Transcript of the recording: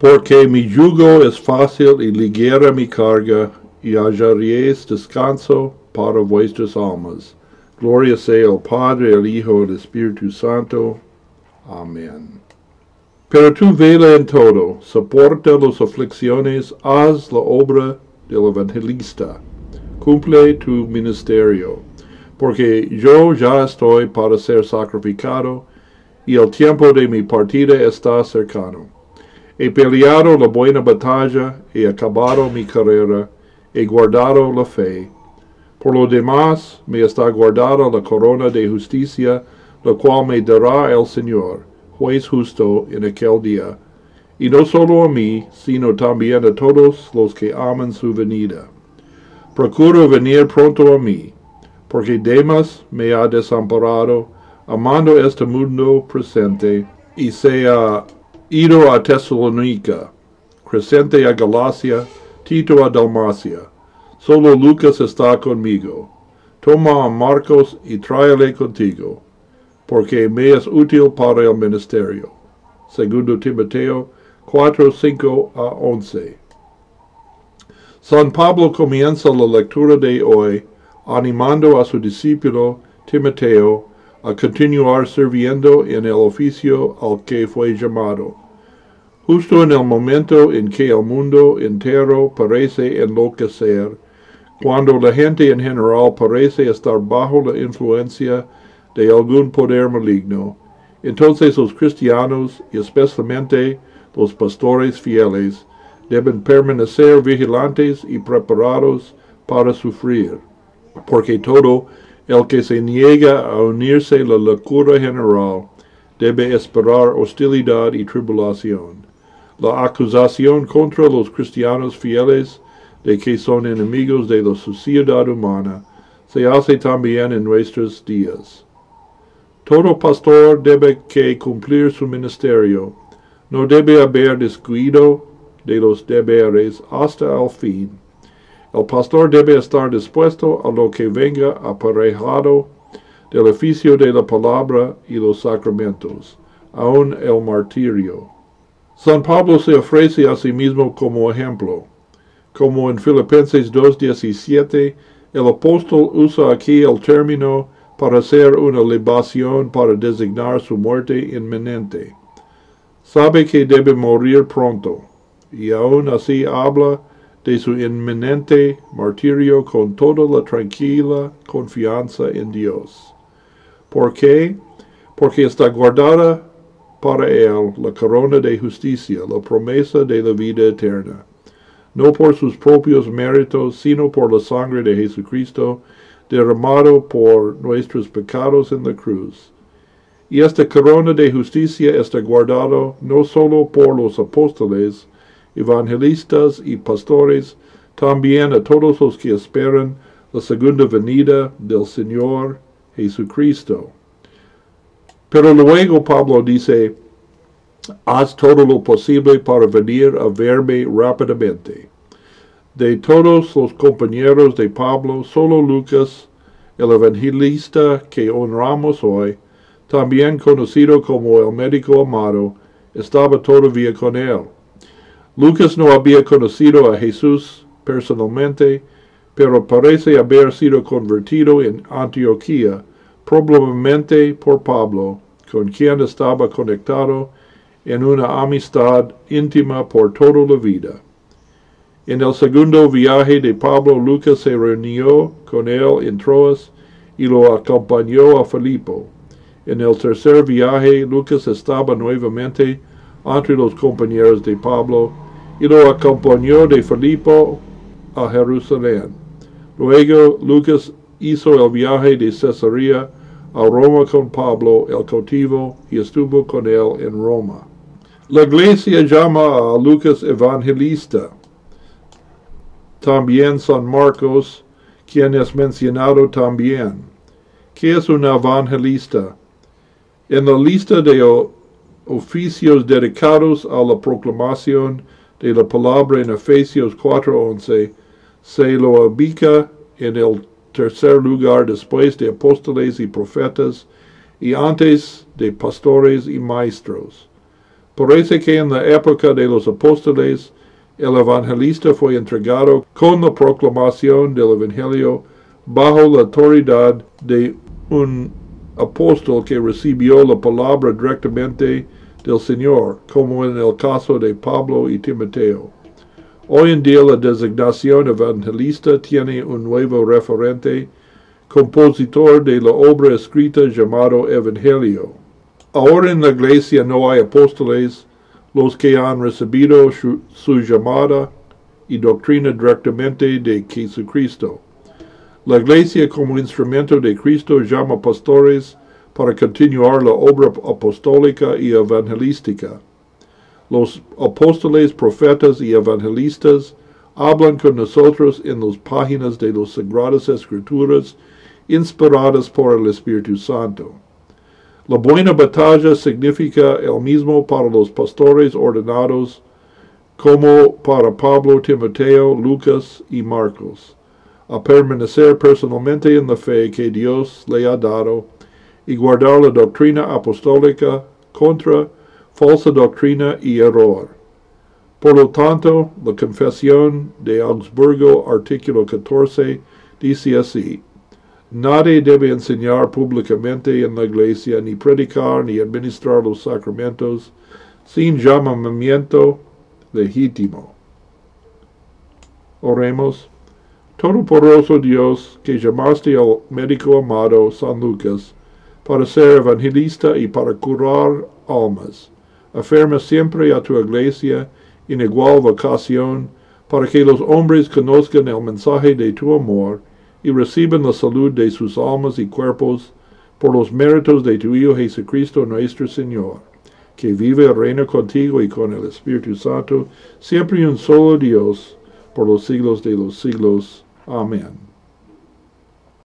Porque mi yugo es fácil y ligera mi carga, y hallaréis descanso para vuestras almas. Gloria sea al Padre, al Hijo, al Espíritu Santo. Amén. Pero tú vela en todo, soporta las aflicciones, haz la obra del evangelista, cumple tu ministerio, porque yo ya estoy para ser sacrificado, y el tiempo de mi partida está cercano. He peleado la buena batalla, he acabado mi carrera, he guardado la fe. Por lo demás, me está guardada la corona de justicia, la cual me dará el Señor, juez justo, en aquel día, y no solo a mí, sino también a todos los que aman su venida. Procuro venir pronto a mí, porque Demas me ha desamparado, amando este mundo presente, y se ido a Tesalónica, Crescente a Galacia, Tito a Dalmacia. Solo Lucas está conmigo. Toma a Marcos y tráele contigo, porque me es útil para el ministerio. Segundo Timoteo 4, 5 a 11. San Pablo comienza la lectura de hoy animando a su discípulo Timoteo a continuar sirviendo en el oficio al que fue llamado. Justo en el momento en que el mundo entero parece enloquecer, cuando la gente en general parece estar bajo la influencia de algún poder maligno, entonces los cristianos, y especialmente los pastores fieles, deben permanecer vigilantes y preparados para sufrir, porque todo el que se niega a unirse a la locura general debe esperar hostilidad y tribulación. La acusación contra los cristianos fieles de que son enemigos de la sociedad humana se hace también en nuestros días. Todo pastor debe que cumplir su ministerio, no debe haber descuido de los deberes hasta el fin. El pastor debe estar dispuesto a lo que venga aparejado del oficio de la palabra y los sacramentos, aun el martirio. San Pablo se ofrece a sí mismo como ejemplo. Como en Filipenses 2.17, el apóstol usa aquí el término para hacer una libación para designar su muerte inminente. Sabe que debe morir pronto, y aún así habla de su inminente martirio con toda la tranquila confianza en Dios. ¿Por qué? Porque está guardada para él la corona de justicia, la promesa de la vida eterna, no por sus propios méritos, sino por la sangre de Jesucristo, derramado por nuestros pecados en la cruz. Y esta corona de justicia está guardada no solo por los apóstoles, evangelistas y pastores, también a todos los que esperan la segunda venida del Señor Jesucristo. Pero luego Pablo dice, haz todo lo posible para venir a verme rápidamente. De todos los compañeros de Pablo, solo Lucas, el evangelista que honramos hoy, también conocido como el médico amado, estaba todavía con él. Lucas no había conocido a Jesús personalmente, pero parece haber sido convertido en Antioquía, probablemente por Pablo, con quien estaba conectado en una amistad íntima por toda la vida. En el segundo viaje de Pablo, Lucas se reunió con él en Troas y lo acompañó a Filipo. En el tercer viaje, Lucas estaba nuevamente entre los compañeros de Pablo y lo acompañó de Filipo a Jerusalén. Luego, Lucas hizo el viaje de Cesarea a Roma con Pablo el cautivo y estuvo con él en Roma. La iglesia llama a Lucas evangelista. También San Marcos, quien es mencionado también. ¿Qué es un evangelista? En la lista de oficios dedicados a la proclamación de la palabra en Efesios 4:11, se lo ubica en el tercer lugar después de apóstoles y profetas y antes de pastores y maestros. Parece que en la época de los apóstoles, el evangelista fue entregado con la proclamación del evangelio bajo la autoridad de un apóstol que recibió la palabra directamente del Señor, como en el caso de Pablo y Timoteo. Hoy en día la designación evangelista tiene un nuevo referente, compositor de la obra escrita llamado Evangelio. Ahora en la iglesia no hay apóstoles, los que han recibido su, llamada y doctrina directamente de Jesucristo. La iglesia como instrumento de Cristo llama pastores para continuar la obra apostólica y evangelística. Los apóstoles, profetas y evangelistas hablan con nosotros en las páginas de las Sagradas Escrituras inspiradas por el Espíritu Santo. La buena batalla significa el mismo para los pastores ordenados como para Pablo, Timoteo, Lucas y Marcos, a permanecer personalmente en la fe que Dios le ha dado y guardar la doctrina apostólica contra falsa doctrina y error. Por lo tanto, la confesión de Augsburgo, artículo 14, dice así, Nadie debe enseñar públicamente en la iglesia, ni predicar, ni administrar los sacramentos, sin llamamiento legítimo. Oremos. Todopoderoso Dios, que llamaste al médico amado San Lucas, para ser evangelista y para curar almas. Afirma siempre a tu iglesia en igual vocación, para que los hombres conozcan el mensaje de tu amor y reciban la salud de sus almas y cuerpos por los méritos de tu Hijo Jesucristo nuestro Señor, que vive y reina contigo y con el Espíritu Santo, siempre un solo Dios, por los siglos de los siglos. Amén.